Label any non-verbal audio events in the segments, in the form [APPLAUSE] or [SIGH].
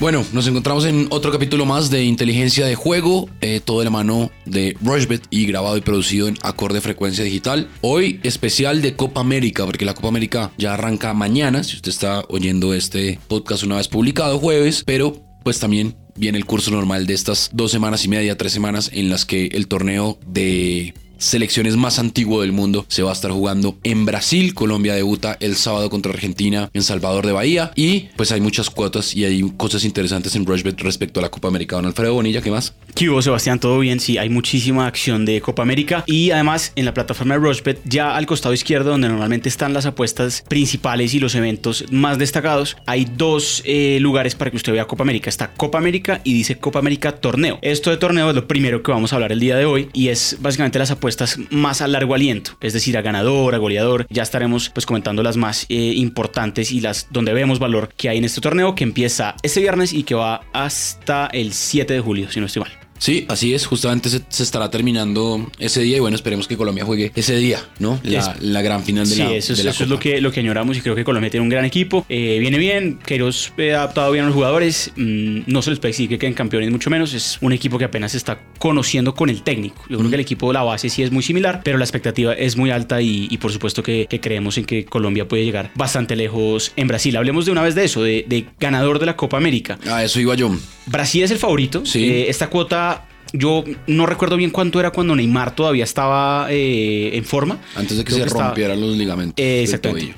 Bueno, nos encontramos en otro capítulo más de Inteligencia de Juego, eh, todo de la mano de Rushbet y grabado y producido en acorde frecuencia digital. Hoy especial de Copa América, porque la Copa América ya arranca mañana, si usted está oyendo este podcast una vez publicado jueves, pero pues también viene el curso normal de estas dos semanas y media, tres semanas en las que el torneo de selecciones más antiguo del mundo se va a estar jugando en Brasil. Colombia debuta el sábado contra Argentina en Salvador de Bahía. Y pues hay muchas cuotas y hay cosas interesantes en Rushbet respecto a la Copa América. Don Alfredo Bonilla, ¿qué más? ¿Qué hubo, Sebastián? ¿Todo bien? Sí, hay muchísima acción de Copa América. Y además en la plataforma de Rushbet, ya al costado izquierdo, donde normalmente están las apuestas principales y los eventos más destacados, hay dos eh, lugares para que usted vea Copa América. Está Copa América y dice Copa América Torneo. Esto de torneo es lo primero que vamos a hablar el día de hoy y es básicamente las apuestas más a largo aliento, es decir, a ganador, a goleador. Ya estaremos pues comentando las más eh, importantes y las donde vemos valor que hay en este torneo que empieza este viernes y que va hasta el 7 de julio, si no estoy mal. Sí, así es. Justamente se, estará terminando ese día y bueno, esperemos que Colombia juegue ese día, ¿no? La, gran final de sí, la eso, eso es lo que, lo que añoramos y creo que Colombia tiene un gran equipo. Eh, viene bien, Queiroz ha adaptado bien a los jugadores. Mm, no se les puede decir que queden campeones, mucho menos. Es un equipo que apenas se está conociendo con el técnico. Yo creo que el equipo de la base sí es muy similar, pero la expectativa es muy alta y, por supuesto que, creemos en que Colombia puede llegar bastante lejos en Brasil. Hablemos de una vez de eso, de, ganador de la Copa América. Ah, eso iba yo. Brasil es el favorito. Sí. Eh, esta cuota yo no recuerdo bien cuánto era cuando Neymar todavía estaba eh, en forma. Antes de que se rompieran los ligamentos. Eh, exactamente.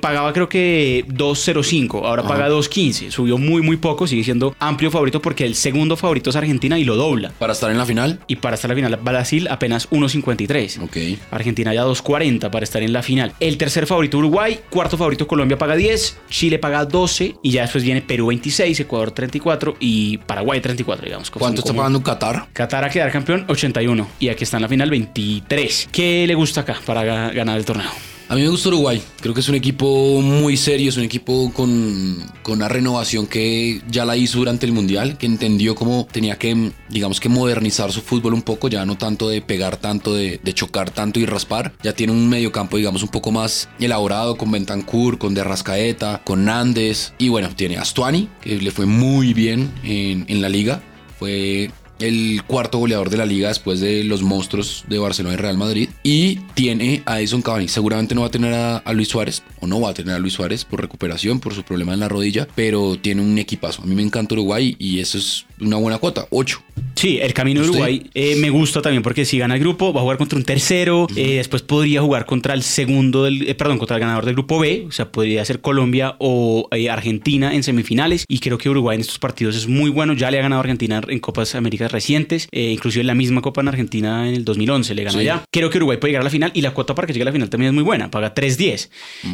Pagaba creo que 2.05, ahora paga 2.15, subió muy muy poco, sigue siendo amplio favorito porque el segundo favorito es Argentina y lo dobla. ¿Para estar en la final? Y para estar en la final Brasil apenas 1.53. Ok. Argentina ya 2.40 para estar en la final. El tercer favorito Uruguay, cuarto favorito Colombia paga 10, Chile paga 12 y ya después viene Perú 26, Ecuador 34 y Paraguay 34, digamos. ¿Cuánto está pagando Qatar? Qatar a quedar campeón 81 y aquí está en la final 23. ¿Qué le gusta acá para ganar el torneo? A mí me gusta Uruguay. Creo que es un equipo muy serio, es un equipo con, una renovación que ya la hizo durante el Mundial, que entendió cómo tenía que, digamos que modernizar su fútbol un poco, ya no tanto de pegar tanto, de, chocar tanto y raspar. Ya tiene un mediocampo, digamos, un poco más elaborado con Bentancur, con Derrascaeta, con Nández. Y bueno, tiene Astuani, que le fue muy bien en, en la liga. Fue el cuarto goleador de la liga después de los monstruos de Barcelona y Real Madrid. Y tiene a Edison Cavani. Seguramente no va a tener a, Luis Suárez, o no va a tener a Luis Suárez por recuperación, por su problema en la rodilla, pero tiene un equipazo. A mí me encanta Uruguay y eso es una buena cuota, 8. Sí, el camino de Uruguay eh, me gusta también porque si gana el grupo va a jugar contra un tercero, eh, después podría jugar contra el segundo, del, eh, perdón, contra el ganador del grupo B, o sea, podría ser Colombia o Argentina en semifinales y creo que Uruguay en estos partidos es muy bueno, ya le ha ganado a Argentina en Copas Américas recientes, inclusive la misma Copa en Argentina en el 2011 le ganó ya. Creo que Uruguay puede llegar a la final y la cuota para que llegue a la final también es muy buena, paga 3.10,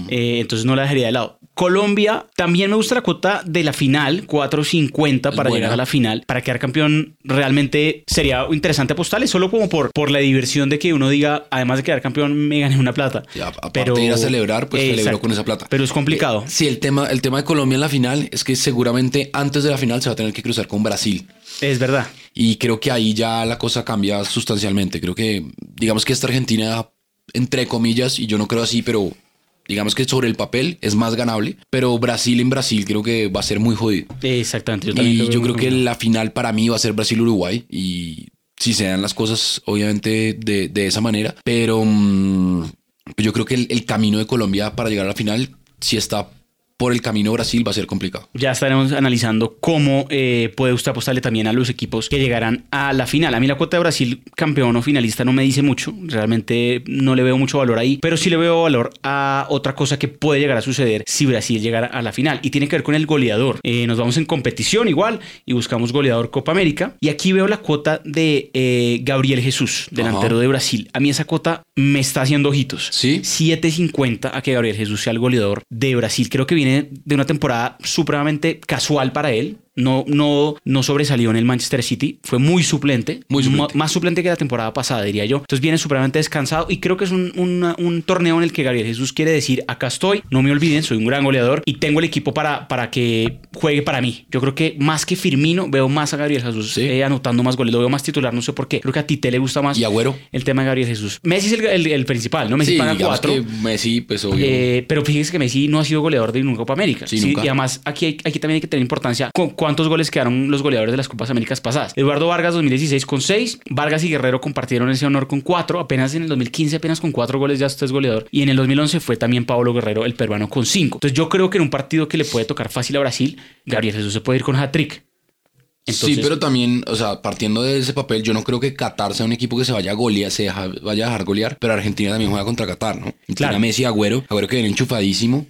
entonces no la dejaría de lado. Colombia, también me gusta la cuota de la final, 4.50 para llegar a la final, para quedar campeón realmente sería interesante apostarle solo como por, por la diversión de que uno diga, además de quedar campeón, me gané una plata. pero de ir a celebrar, pues celebró con esa plata. Pero es complicado. Eh, sí, el tema, el tema de Colombia en la final es que seguramente antes de la final se va a tener que cruzar con Brasil. Es verdad. Y creo que ahí ya la cosa cambia sustancialmente. Creo que, digamos que esta Argentina, entre comillas, y yo no creo así, pero digamos que sobre el papel es más ganable, pero Brasil en Brasil creo que va a ser muy jodido. Exactamente. Yo y yo creo que la final para mí va a ser Brasil-Uruguay y si se dan las cosas obviamente de, esa manera, pero mm, yo creo que el, el camino de Colombia para llegar a la final sí está por el camino Brasil va a ser complicado. Ya estaremos analizando cómo eh, puede usted apostarle también a los equipos que llegarán a la final. A mí la cuota de Brasil, campeón o finalista, no me dice mucho. Realmente no le veo mucho valor ahí, pero sí le veo valor a otra cosa que puede llegar a suceder si Brasil llegara a la final. Y tiene que ver con el goleador. Eh, nos vamos en competición igual y buscamos goleador Copa América. Y aquí veo la cuota de eh, Gabriel Jesús, delantero de Brasil. A mí esa cuota me está haciendo ojitos. Sí. 7.50 a que Gabriel Jesús sea el goleador de Brasil. Creo que viene de una temporada supremamente casual para él no, no, no sobresalió en el Manchester City, fue muy suplente, muy más suplente que la temporada pasada, diría yo. Entonces viene supremamente descansado y creo que es un, un, torneo en el que Gabriel Jesús quiere decir, acá estoy, no me olviden, soy un gran goleador y tengo el equipo para, para que juegue para mí. Yo creo que más que Firmino, veo más a Gabriel Jesús eh, anotando más goles, lo veo más titular, no sé por qué. Creo que a ti te le gusta más ¿Y Agüero? el tema de Gabriel Jesús. Messi es el, principal, ¿no? Messi paga cuatro. Messi, pues obvio. Eh, pero fíjense que Messi no ha sido goleador de nunca Copa América. Sí, nunca. Y además aquí, aquí también hay que tener importancia con cuántos goles quedaron los goleadores de las Copas Américas pasadas. Eduardo Vargas 2016 con 6, Vargas y Guerrero compartieron ese honor con 4, apenas en el 2015 apenas con 4 goles ya usted es goleador y en el 2011 fue también Pablo Guerrero el peruano con 5. Entonces yo creo que en un partido que le puede tocar fácil a Brasil, Gabriel Jesús se puede ir con hat-trick. sí, pero también, o sea, partiendo de ese papel, yo no creo que Qatar sea un equipo que se vaya a golear, se vaya a dejar golear, pero Argentina también juega contra Qatar, ¿no? Claro. Messi, Agüero, Agüero que viene enchufadísimo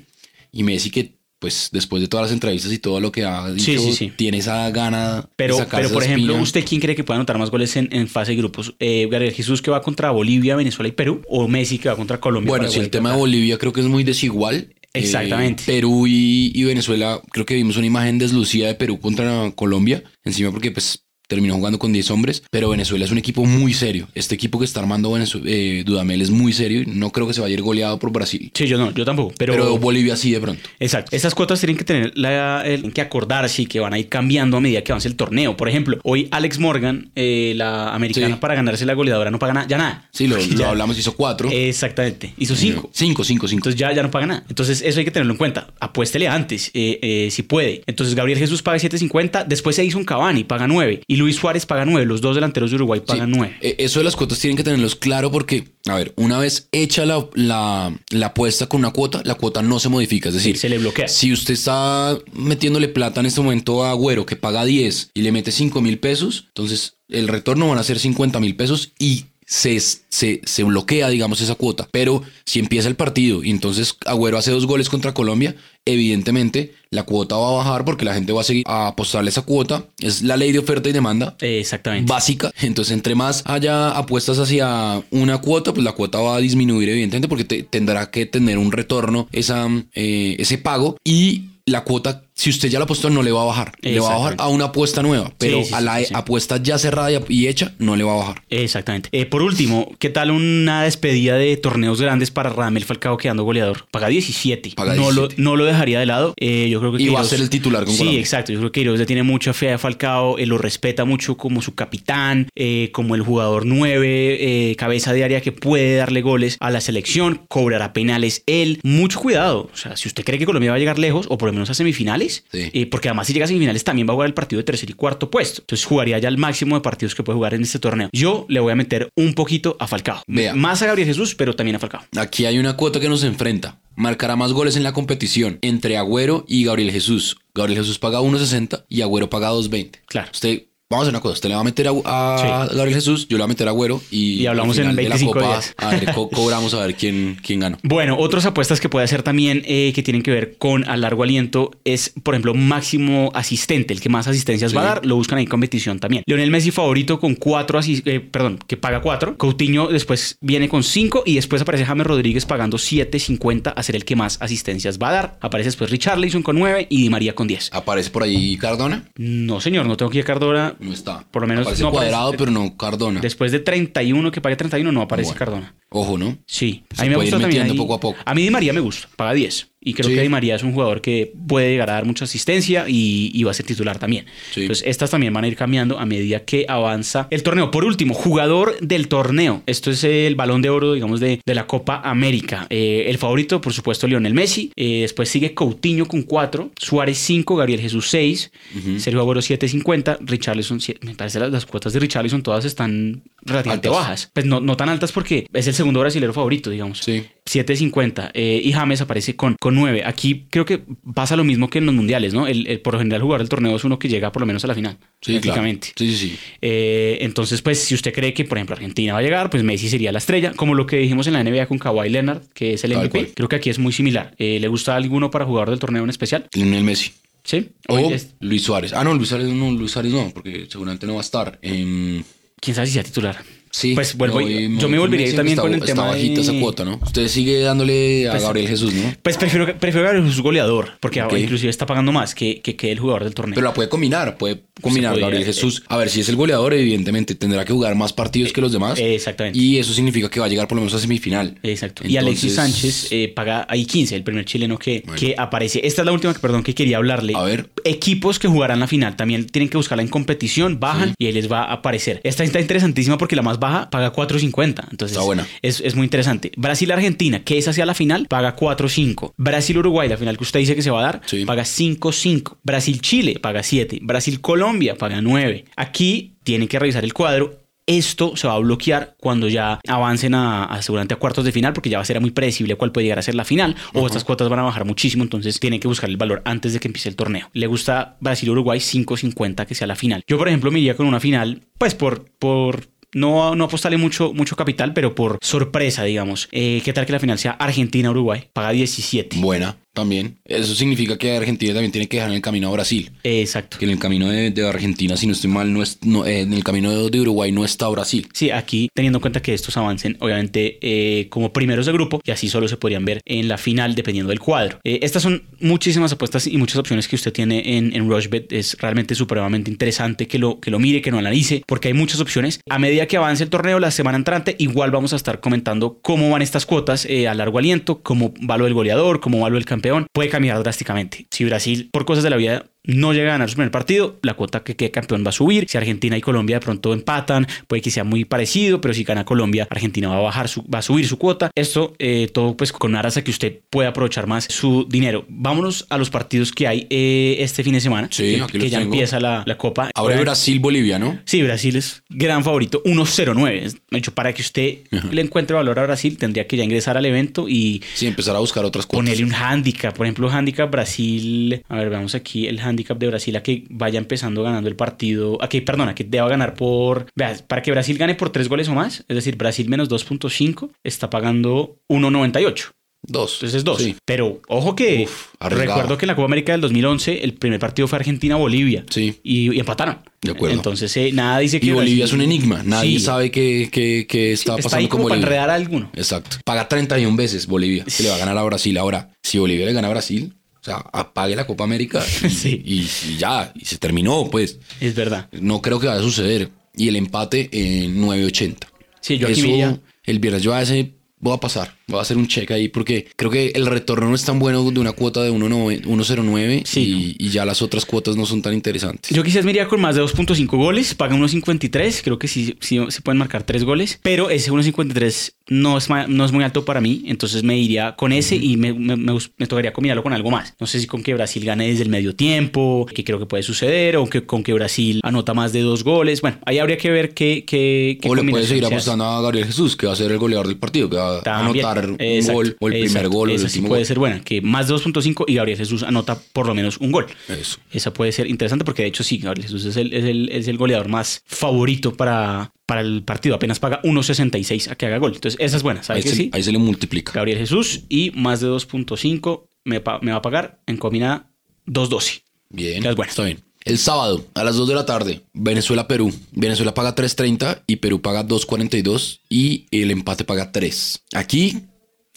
y Messi que pues después de todas las entrevistas y todo lo que ha dicho, tiene esa gana pero, Pero, por ejemplo, ¿usted quién cree que pueda anotar más goles en, fase de grupos? Eh, ¿Gabriel Jesús que va contra Bolivia, Venezuela y Perú? ¿O Messi que va contra Colombia? Bueno, si el tema de Bolivia creo que es muy desigual. Eh, Exactamente. Perú y, y, Venezuela, creo que vimos una imagen deslucida de Perú contra Colombia, encima porque pues terminó jugando con 10 hombres, pero Venezuela es un equipo muy serio. Este equipo que está armando eh, Dudamel es muy serio y no creo que se vaya a ir goleado por Brasil. Sí, yo no, yo tampoco. Pero, Bolivia sí de pronto. Exacto. Estas cuotas tienen que tener la, que acordarse y que van a ir cambiando a medida que avance el torneo. Por ejemplo, hoy Alex Morgan, eh, la americana, para ganarse la goleadora no paga nada, ya nada. Sí, lo, [LAUGHS] hablamos, hizo cuatro. Exactamente, hizo cinco. Cinco, cinco, cinco. Entonces ya, ya no paga nada. Entonces eso hay que tenerlo en cuenta. Apuéstele antes, eh, si puede. Entonces Gabriel Jesús paga 7.50, después se hizo un Cavani, paga 9 y Luis Suárez paga 9 los dos delanteros de Uruguay pagan nueve. E, eso de las cuotas tienen que tenerlos claro porque, a ver, una vez hecha la, la, apuesta con una cuota, la cuota no se modifica. Es decir, se le bloquea. Si usted está metiéndole plata en este momento a Agüero que paga 10 y le mete 5 mil pesos, entonces el retorno van a ser 50 mil pesos y se, se, se, bloquea, digamos, esa cuota. Pero si empieza el partido y entonces Agüero hace dos goles contra Colombia, evidentemente la cuota va a bajar porque la gente va a seguir a apostarle esa cuota. Es la ley de oferta y demanda. Exactamente. Básica. Entonces, entre más haya apuestas hacia una cuota, pues la cuota va a disminuir, evidentemente, porque tendrá que tener un retorno esa, eh, ese pago. Y la cuota, si usted ya la apostó, no le va a bajar. Le va a bajar a una apuesta nueva, pero a la apuesta ya cerrada y hecha, no le va a bajar. Exactamente. Eh, por último, ¿qué tal una despedida de torneos grandes para Ramel Falcao quedando goleador? Paga 17. no, Lo, no lo dejaría de lado. Eh, yo creo que y va a ser el titular con Sí, exacto. Yo creo que Queiroz le tiene mucha fe a Falcao, eh, lo respeta mucho como su capitán, como el jugador 9, cabeza de área que puede darle goles a la selección, cobrará penales él. Mucho cuidado. O sea, si usted cree que Colombia va a llegar lejos, o por lo menos a semifinales, eh, porque además si llega a semifinales también va a jugar el partido de tercer y cuarto puesto. Entonces jugaría ya el máximo de partidos que puede jugar en este torneo. Yo le voy a meter un poquito a Falcao. Más a Gabriel Jesús, pero también a Falcao. Aquí hay una cuota que nos enfrenta. Marcará más goles en la competición entre Agüero y Gabriel Jesús. Gabriel Jesús paga 1.60 y Agüero paga 2.20. Claro. Usted Vamos a hacer una cosa, usted le va a meter a, Gabriel Jesús, yo le voy a meter a Agüero y, y hablamos en 25 días. A ver, [LAUGHS] cobramos a ver quién, quién ganó. Bueno, otras apuestas que puede hacer también eh, que tienen que ver con a largo aliento es, por ejemplo, máximo asistente, el que más asistencias va a dar, lo buscan ahí en competición también. Leonel Messi favorito con cuatro, eh, perdón, que paga cuatro. Coutinho después viene con cinco y después aparece James Rodríguez pagando 7.50 a ser el que más asistencias va a dar. Aparece después Richarlison con nueve y Di María con 10. ¿Aparece por ahí Cardona? No, señor, no tengo aquí a Cardona. No está. Por lo menos aparece no cuadrado, pero no Cardona. Después de 31, que pague 31, no aparece Cardona. Ojo, ¿no? Sí. a mí me gusta también. poco a poco. A mí Di María me gusta, paga 10. Y creo que Di María es un jugador que puede llegar a dar mucha asistencia y, va a ser titular también. Entonces, estas también van a ir cambiando a medida que avanza el torneo. Por último, jugador del torneo. Esto es el balón de oro, digamos, de, de la Copa América. Eh, el favorito, por supuesto, Lionel Messi. Eh, después sigue Coutinho con 4, Suárez 5, Gabriel Jesús 6, Sergio Agüero 7.50, Richarlison 7. Me parece las, las cuotas de Richarlison todas están relativamente bajas. Pues no, no tan altas porque es el segundo brasilero favorito, digamos. Sí. 7.50 eh, y James aparece con, con 9. Aquí creo que pasa lo mismo que en los mundiales, ¿no? El, por lo general jugador del torneo es uno que llega por lo menos a la final. Sí, prácticamente. Sí, sí, sí. Eh, entonces, pues si usted cree que, por ejemplo, Argentina va a llegar, pues Messi sería la estrella, como lo que dijimos en la NBA con Kawhi Leonard, que es el MVP. Creo que aquí es muy similar. Eh, ¿Le gusta alguno para jugador del torneo en especial? el Messi. Sí. O Luis Suárez. Ah, no, Luis Suárez no, Luis Suárez no, porque seguramente no va a estar. Em, ¿Quién sabe si sea titular? Sí, pues vuelvo, yo me volvería también con el tema bajita esa cuota, ¿no? Usted sigue dándole a pues, Gabriel Jesús, ¿no? Pues prefiero, prefiero Gabriel Jesús goleador, porque inclusive está pagando más que, que, el jugador del torneo. Pero la puede combinar, puede combinar Gabriel Jesús. A ver, si es el goleador, evidentemente tendrá que jugar más partidos que los demás. Exactamente. Y eso significa que va a llegar por lo menos a semifinal. Exacto. Y Alexis Sánchez eh, paga ahí 15, el primer chileno que, que aparece. Esta es la última, perdón, que quería hablarle. A ver. Equipos que jugarán la final también tienen que buscarla en competición, bajan y ahí les va a aparecer. Esta está interesantísima porque la más baja paga 4.50. Entonces Está buena. Es, es muy interesante. Brasil-Argentina, que es hacia la final, paga 4.5. Brasil-Uruguay, la final que usted dice que se va a dar, Sí. paga 5.5. Brasil-Chile paga 7. Brasil-Colombia paga 9. Aquí tienen que revisar el cuadro. Esto se va a bloquear cuando ya avancen a, a seguramente a cuartos de final, porque ya va a ser muy predecible cuál puede llegar a ser la final, o estas cuotas van a bajar muchísimo, entonces tienen que buscar el valor antes de que empiece el torneo. Le gusta Brasil-Uruguay 5.50 que sea la final. Yo, por ejemplo, me iría con una final, pues por, por no, no apostarle mucho, mucho capital, pero por sorpresa, digamos. Eh, ¿Qué tal que la final sea Argentina-Uruguay? Paga 17. Buena, también. Eso significa que Argentina también tiene que dejar en el camino a Brasil. Exacto. Que en el camino de, de Argentina, si no estoy mal, no es, no, eh, en el camino de, de Uruguay no está Brasil. Sí, aquí teniendo en cuenta que estos avancen, obviamente, eh, como primeros de grupo, y así solo se podrían ver en la final dependiendo del cuadro. Eh, estas son muchísimas apuestas y muchas opciones que usted tiene en, en Rushbet. Es realmente supremamente interesante que lo, que lo mire, que lo analice, porque hay muchas opciones. A medida que avance el torneo, la semana entrante, igual vamos a estar comentando cómo van estas cuotas a largo aliento, cómo va lo del goleador, cómo va lo del campeón. Puede cambiar drásticamente. Si Brasil, por cosas de la vida, no llega a ganar su primer partido, la cuota que quede campeón va a subir. Si Argentina y Colombia de pronto empatan, puede que sea muy parecido, pero si gana Colombia, Argentina va a bajar su, va a subir su cuota. Esto eh, todo pues con aras a que usted pueda aprovechar más su dinero. Vámonos a los partidos que hay eh, este fin de semana. Sí, que, que ya tengo. empieza la, la copa. Ahora Obviamente- Brasil-Bolivia, ¿no? Sí, Brasil es gran favorito, 1.09. Es- De hecho, para que usted le encuentre valor a Brasil, tendría que ya ingresar al evento y Sí, empezar a buscar otras cuotas. ponerle un handicap. Por ejemplo, handicap Brasil. A ver, veamos aquí el handicap de Brasil a que vaya empezando ganando el partido. A que, perdona, que deba ganar por. Vea, para que Brasil gane por tres goles o más, es decir, Brasil menos 2.5 está pagando 1.98. Dos. Entonces es dos. Sí. Pero ojo que Uf, recuerdo que en la Copa América del 2011 el primer partido fue Argentina-Bolivia. Sí. Y, y empataron. De acuerdo. Entonces eh, nada dice que. Y Bolivia Brasil- es un enigma. Nadie Sí. sabe qué, qué- qué está Está pasando ahí con como para Bolivia. enredar a alguno. Exacto. Paga 31 veces Bolivia. Se le va a ganar a Brasil. Ahora, si Bolivia le gana a Brasil, o sea, apague la Copa América y, [LAUGHS] Sí. y- y ya. Y se terminó, pues. Es verdad. No creo que vaya a suceder. Y el empate en 9.80. Sí, yo aquí Eso, el viernes yo a ese voy a pasar. Voy a hacer un check ahí porque creo que el retorno no es tan bueno de una cuota de 1.9 1.09 Sí. y, y ya las otras cuotas no son tan interesantes. Yo quizás me iría con más de 2.5 goles, paga 1.53, creo que sí, sí se pueden marcar 3 goles, pero ese 1.53 no es, no es muy alto para mí, entonces me iría con ese y me, me, me tocaría combinarlo con algo más. No sé si con que Brasil gane desde el medio tiempo, que creo que puede suceder, o que, con que Brasil anota más de dos goles. Bueno, ahí habría que ver qué, qué, qué o le combinación seguir apostando a Gabriel Jesús, que va a ser el goleador del partido, que va a También. Anotar un gol, o el primer gol, o el Esa sí puede gol. ser buena, que más de 2.5 y Gabriel Jesús anota por lo menos un gol. Eso. Esa puede ser interesante porque de hecho sí, Gabriel Jesús es el, es el, es el goleador más favorito para, para el partido. Apenas paga 1.66 a que haga gol. Entonces esa es buena, Ahí ¿sabes que se, sí? ahí se le multiplica. Gabriel Jesús y más de 2.5 me, va a pagar en combinada 2.12. Bien, es está bien. El sábado a las 2 de la tarde, Venezuela-Perú. Venezuela paga 3.30 y Perú paga 2.42 y el empate paga 3. Aquí,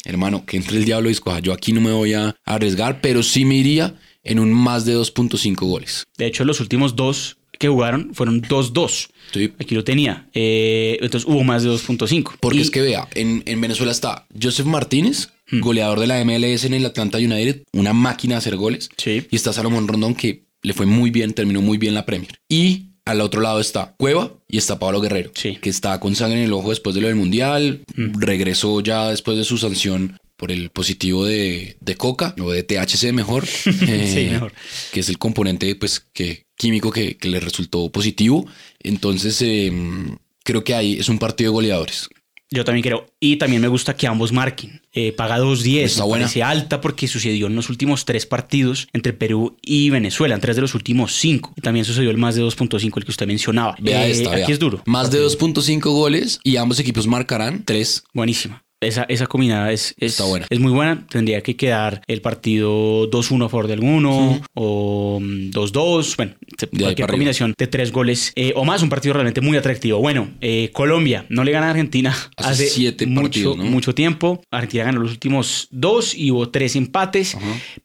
hermano, que entre el diablo y escoja. Yo aquí no me voy a arriesgar, pero sí me iría en un más de 2.5 goles. De hecho, los últimos dos que jugaron fueron 2-2. Sí. Aquí lo tenía. Eh, entonces hubo más de 2.5. Porque Y- es que vea, en, en Venezuela está Joseph Martínez, goleador de la MLS en el Atlanta United, una máquina de hacer goles. Sí. Y está Salomón Rondón, que le fue muy bien, terminó muy bien la Premier. Y al otro lado está Cueva y está Pablo Guerrero, Sí. que está con sangre en el ojo después de lo del Mundial. Regresó ya después de su sanción por el positivo de, de coca o de THC mejor, [LAUGHS] eh, mejor. que es el componente pues, que, químico que, que le resultó positivo. Entonces, eh, creo que ahí es un partido de goleadores. Yo también creo. Y también me gusta que ambos marquen. Eh, paga 2.10. Está buena. parece alta porque sucedió en los últimos tres partidos entre Perú y Venezuela, en tres de los últimos cinco. También sucedió el más de 2.5, el que usted mencionaba. Vea Eh, esta, Aquí vea. es duro. Más de 2.5 goles y ambos equipos marcarán 3. Buenísima. Esa, esa combinada es, es, Está buena. es muy buena. Tendría que quedar el partido 2-1 a favor de alguno o mm, 2-2. Bueno, se- De ahí cualquier combinación de tres goles eh, o más. Un partido realmente muy atractivo. Bueno, eh, Colombia no le gana a Argentina Hace hace, siete mucho, partidos, ¿no? mucho tiempo. Argentina ganó los últimos dos y hubo tres empates.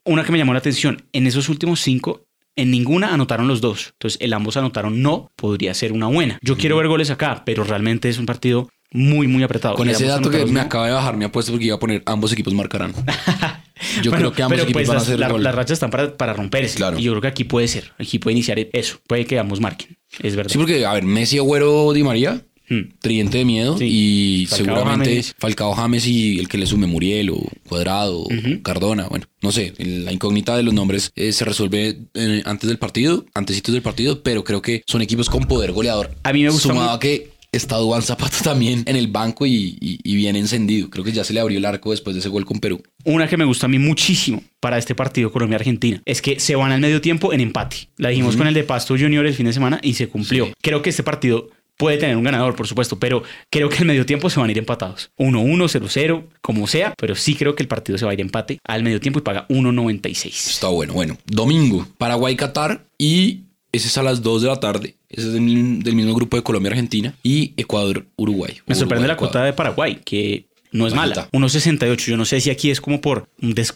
Una que me llamó la atención, en esos últimos cinco en ninguna anotaron los dos. Entonces, el ambos anotaron no, podría ser una buena. Yo quiero ver goles acá, pero realmente es un partido muy, muy apretado. Con ese dato que me acaba de bajar mi apuesta porque iba a poner ambos equipos marcarán. [LAUGHS] Yo Bueno, creo que ambos pero equipos pues van a hacer la- gol. las rachas están para, para romperse. Claro. Y yo creo que aquí puede ser. Aquí puede iniciar eso. Puede que ambos marquen. Es verdad. Sí, porque, a ver, Messi, Agüero, Di María Hmm. Tridente de miedo y seguramente Falcao James y el que le sume Muriel o Cuadrado o Cardona, bueno, no sé, la incógnita de los nombres eh, se resuelve eh, antes del partido, antesitos del partido, pero creo que son equipos con poder goleador. A mí me gusta Sumado que está Duván Zapata [LAUGHS] también en el banco y, bien encendido. Creo que ya se le abrió el arco después de ese gol con Perú. Una que me gusta a mí muchísimo para este partido Colombia-Argentina es que se van al medio tiempo en empate. La dijimos con el de Pasto Junior el fin de semana y se cumplió. Creo que este partido puede tener un ganador, por supuesto, pero creo que el medio tiempo se van a ir empatados. 1-1, 0-0, como sea, pero sí creo que el partido se va a ir empate al medio tiempo y paga 1.96. Está bueno, bueno. Domingo, Paraguay-Qatar y ese es a las 2 de la tarde. Ese es del, mismo grupo de Colombia-Argentina y Ecuador-Uruguay. Me sorprende la cuota de Paraguay, que no es mala. 1.68. Yo no sé si aquí es como por,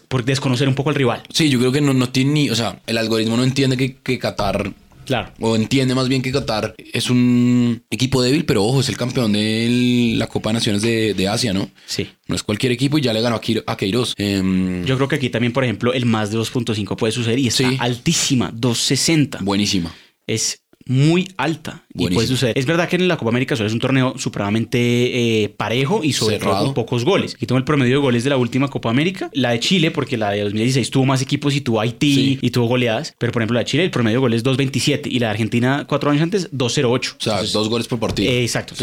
por desconocer un poco al rival. Sí, yo creo que no, no tiene ni. O sea, el algoritmo no entiende que, que Qatar Claro. O entiende más bien que Qatar es un equipo débil, pero ojo, es el campeón de la Copa de Naciones de, Asia, ¿no? Sí. No es cualquier equipo y ya le ganó a, Queiroz. Em, Yo creo que aquí también, por ejemplo, el más de 2.5 puede suceder y está altísima, 2.60. Buenísima. Es muy alta. Y puede suceder. Es verdad que en la Copa América es un torneo supremamente eh, parejo y sobre todo con pocos goles. Y tengo el promedio de goles de la última Copa América, la de Chile, porque la de 2016 tuvo más equipos y tuvo Haití y tuvo goleadas. Pero por ejemplo, la de Chile, el promedio de goles es 2.27 y la de Argentina, cuatro años antes, 2.08. O sea, dos goles por partido. exacto.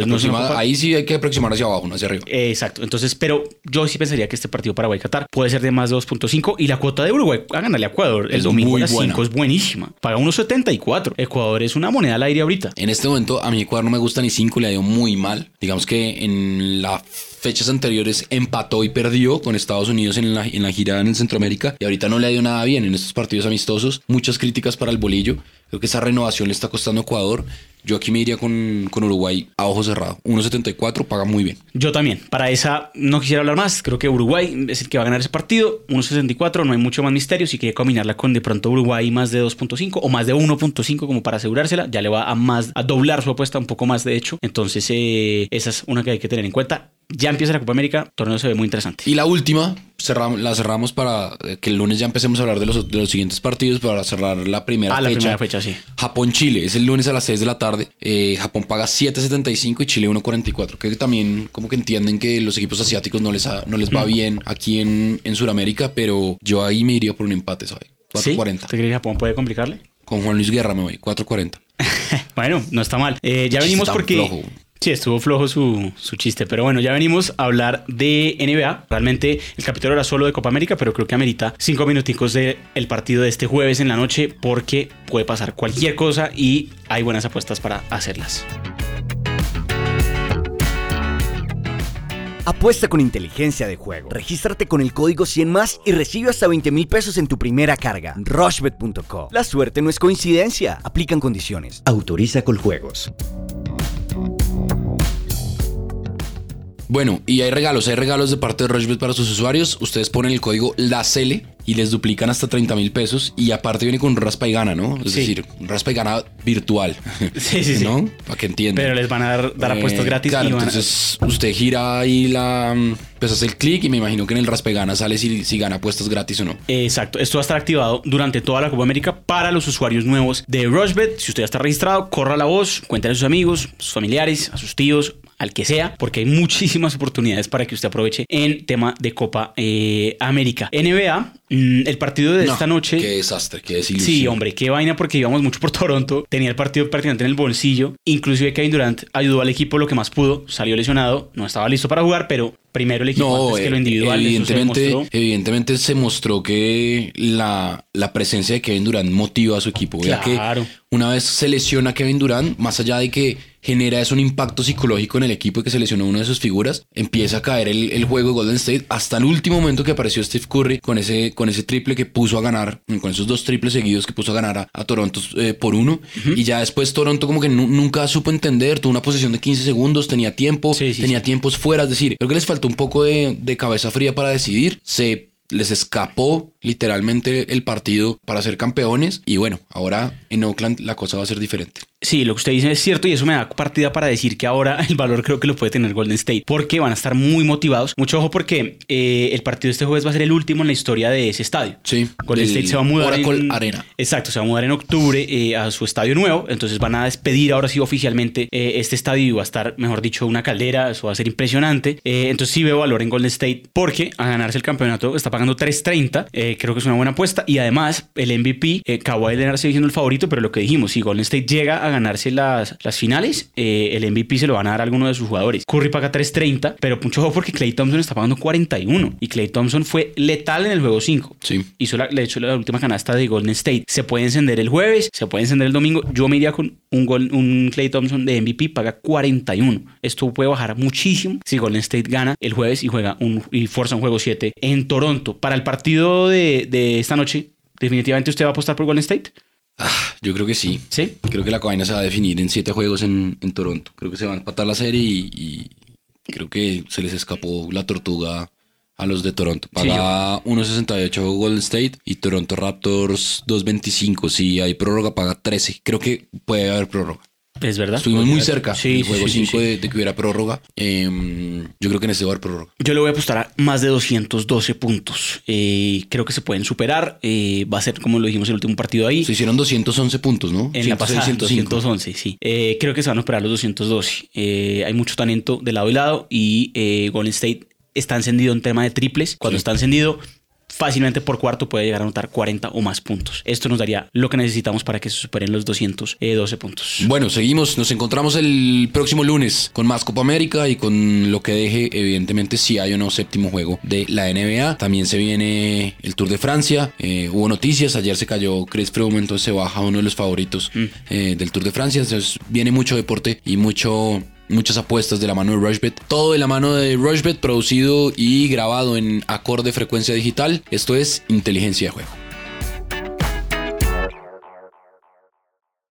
ahí sí hay que aproximar hacia abajo, no hacia arriba. exacto. Entonces, pero yo sí pensaría que este partido Paraguay-Qatar puede ser de más de 2.5 y la cuota de Uruguay a ganarle a Ecuador el domingo a las 5 es buenísima. Paga 1.74. Ecuador es una moneda al aire ahorita. En este momento a mi Ecuador no me gusta ni 5, le ha ido muy mal. Digamos que en las fechas anteriores empató y perdió con Estados Unidos en la, en la gira en Centroamérica y ahorita no le ha ido nada bien en estos partidos amistosos. Muchas críticas para el bolillo. Creo que esa renovación le está costando a Ecuador. Yo aquí me iría con, con Uruguay a ojo cerrado. 1.74 paga muy bien. Yo también. Para esa no quisiera hablar más. Creo que Uruguay es el que va a ganar ese partido. 1.64, no hay mucho más misterio. Si quiere combinarla con de pronto Uruguay más de 2.5 o más de 1.5 como para asegurársela, ya le va a más a doblar su apuesta un poco más de hecho. Entonces eh, esa es una que hay que tener en cuenta ya empieza la Copa América, el torneo se ve muy interesante. Y la última, cerramos, la cerramos para que el lunes ya empecemos a hablar de los, de los siguientes partidos para cerrar la primera ah, fecha. la primera fecha, sí. Japón-Chile, es el lunes a las 6 de la tarde. Eh, Japón paga 7.75 y Chile 1.44. Creo que también como que entienden que los equipos asiáticos no les, no les va bien aquí en, en Sudamérica, pero yo ahí me iría por un empate, ¿sabes? 4.40. ¿Te crees que Japón puede complicarle? Con Juan Luis Guerra me voy, 4.40. [LAUGHS] bueno, no está mal. Eh, ya venimos porque... Sí, estuvo flojo su, chiste, pero bueno, ya venimos a hablar de NBA. Realmente el capítulo era solo de Copa América, pero creo que amerita cinco minuticos del el partido de este jueves en la noche porque puede pasar cualquier cosa y hay buenas apuestas para hacerlas. Apuesta con inteligencia de juego. Regístrate con el código 100 más y recibe hasta 20 mil pesos en tu primera carga. Rushbet.co. La suerte no es coincidencia. Aplican condiciones. Autoriza con juegos. Bueno, y hay regalos, hay regalos de parte de Rochebet para sus usuarios. Ustedes ponen el código LACELE y les duplican hasta 30 mil pesos. Y aparte viene con raspa y gana, ¿no? Es decir, un raspa y gana virtual. [LAUGHS] Sí, sí, sí. ¿No? Para que entiendan. Pero les van a dar, dar apuestas eh, gratis. Claro, entonces usted gira ahí la. Pues hace el clic y me imagino que en el raspa y gana sale si, si gana apuestas gratis o no. Exacto. Esto va a estar activado durante toda la Copa América para los usuarios nuevos de Rushbet. Si usted ya está registrado, corra la voz, cuéntale a sus amigos, a sus familiares, a sus tíos, al que sea, porque hay muchísimas oportunidades para que usted aproveche en tema de Copa eh, América. NBA, mm, el partido de esta noche. Qué desastre, qué desilusión. Sí, hombre, qué vaina porque íbamos mucho por Toronto. Tenía el partido prácticamente en el bolsillo. Inclusive Kevin Durant ayudó al equipo lo que más pudo. Salió lesionado, no estaba listo para jugar, pero primero el equipo antes que lo individual. Evidentemente, se evidentemente se mostró que la, la, presencia de Kevin Durant motiva a su equipo. Claro. que una vez se lesiona Kevin Durant, más allá de que genera eso un impacto psicológico en el equipo que se lesionó una de sus figuras, empieza a caer el, el, juego de Golden State hasta el último momento que apareció Steve Curry con ese, con ese triple que puso a ganar, con esos dos triples seguidos que puso a ganar a, Toronto eh, por uno. Y ya después Toronto como que nunca supo entender, tuvo una posición de 15 segundos, tenía tiempo, tenía tiempos fuera, es decir, creo que les faltó un poco de, de cabeza fría para decidir. Se les escapó literalmente el partido para ser campeones y bueno, ahora en Oakland la cosa va a ser diferente. Sí, lo que usted dice es cierto y eso me da partida para decir que ahora el valor creo que lo puede tener Golden State porque van a estar muy motivados. Mucho ojo porque eh, el partido este jueves va a ser el último en la historia de ese estadio. Sí. Golden State se va a mudar en, Arena. Exacto, se va a mudar en octubre eh, a su estadio nuevo. Entonces van a despedir ahora sí oficialmente eh, este estadio y va a estar, mejor dicho, una caldera. Eso va a ser impresionante. entonces sí veo valor en Golden State porque a ganarse el campeonato está pagando 3.30. creo que es una buena apuesta y además el MVP, Kawhi Leonard sigue siendo el favorito, pero lo que dijimos, si Golden State llega a ganarse las, las finales, eh, el MVP se lo van a dar a alguno de sus jugadores. Curry paga 3.30, pero mucho ojo porque Clay Thompson está pagando 41 y Clay Thompson fue letal en el juego 5. Sí. Hizo la, le hecho la última canasta de Golden State. Se puede encender el jueves, se puede encender el domingo. Yo me iría con un, gol, un Clay Thompson de MVP, paga 41. Esto puede bajar muchísimo si Golden State gana el jueves y juega un, y fuerza un juego 7 en Toronto. Para el partido de, de esta noche, definitivamente usted va a apostar por Golden State. Ah, yo creo que sí. ¿Sí? Creo que la vaina se va a definir en siete juegos en, Toronto. Creo que se va a empatar la serie y, creo que se les escapó la tortuga a los de Toronto. Paga 1.68 Golden State y Toronto Raptors 2.25. Si hay prórroga, paga 13. Creo que puede haber prórroga. Es verdad. Estuvimos muy cerca sí, juego 5 de, que hubiera prórroga. Em, yo creo que en este va a haber prórroga. Yo le voy a apostar a más de 212 puntos. Eh, creo que se pueden superar. Eh, va a ser como lo dijimos en el último partido ahí. Se hicieron 211 puntos, ¿no? En la pasada, 211, sí. Eh, creo que se van a superar los 212. hay mucho talento de lado y lado y Golden State está encendido en tema de triples. Cuando está encendido fácilmente por cuarto puede llegar a anotar 40 o más puntos. Esto nos daría lo que necesitamos para que se superen los 212 puntos. Bueno, seguimos, nos encontramos el próximo lunes con más Copa América y con lo que deje, evidentemente, si hay o no séptimo juego de la NBA. También se viene el Tour de Francia. Eh, hubo noticias, ayer se cayó Chris Froome, entonces se baja uno de los favoritos mm. eh, del Tour de Francia. Entonces viene mucho deporte y mucho muchas apuestas de la mano de Rushbet. Todo de la mano de Rushbet, producido y grabado en acorde frecuencia digital. Esto es inteligencia de juego.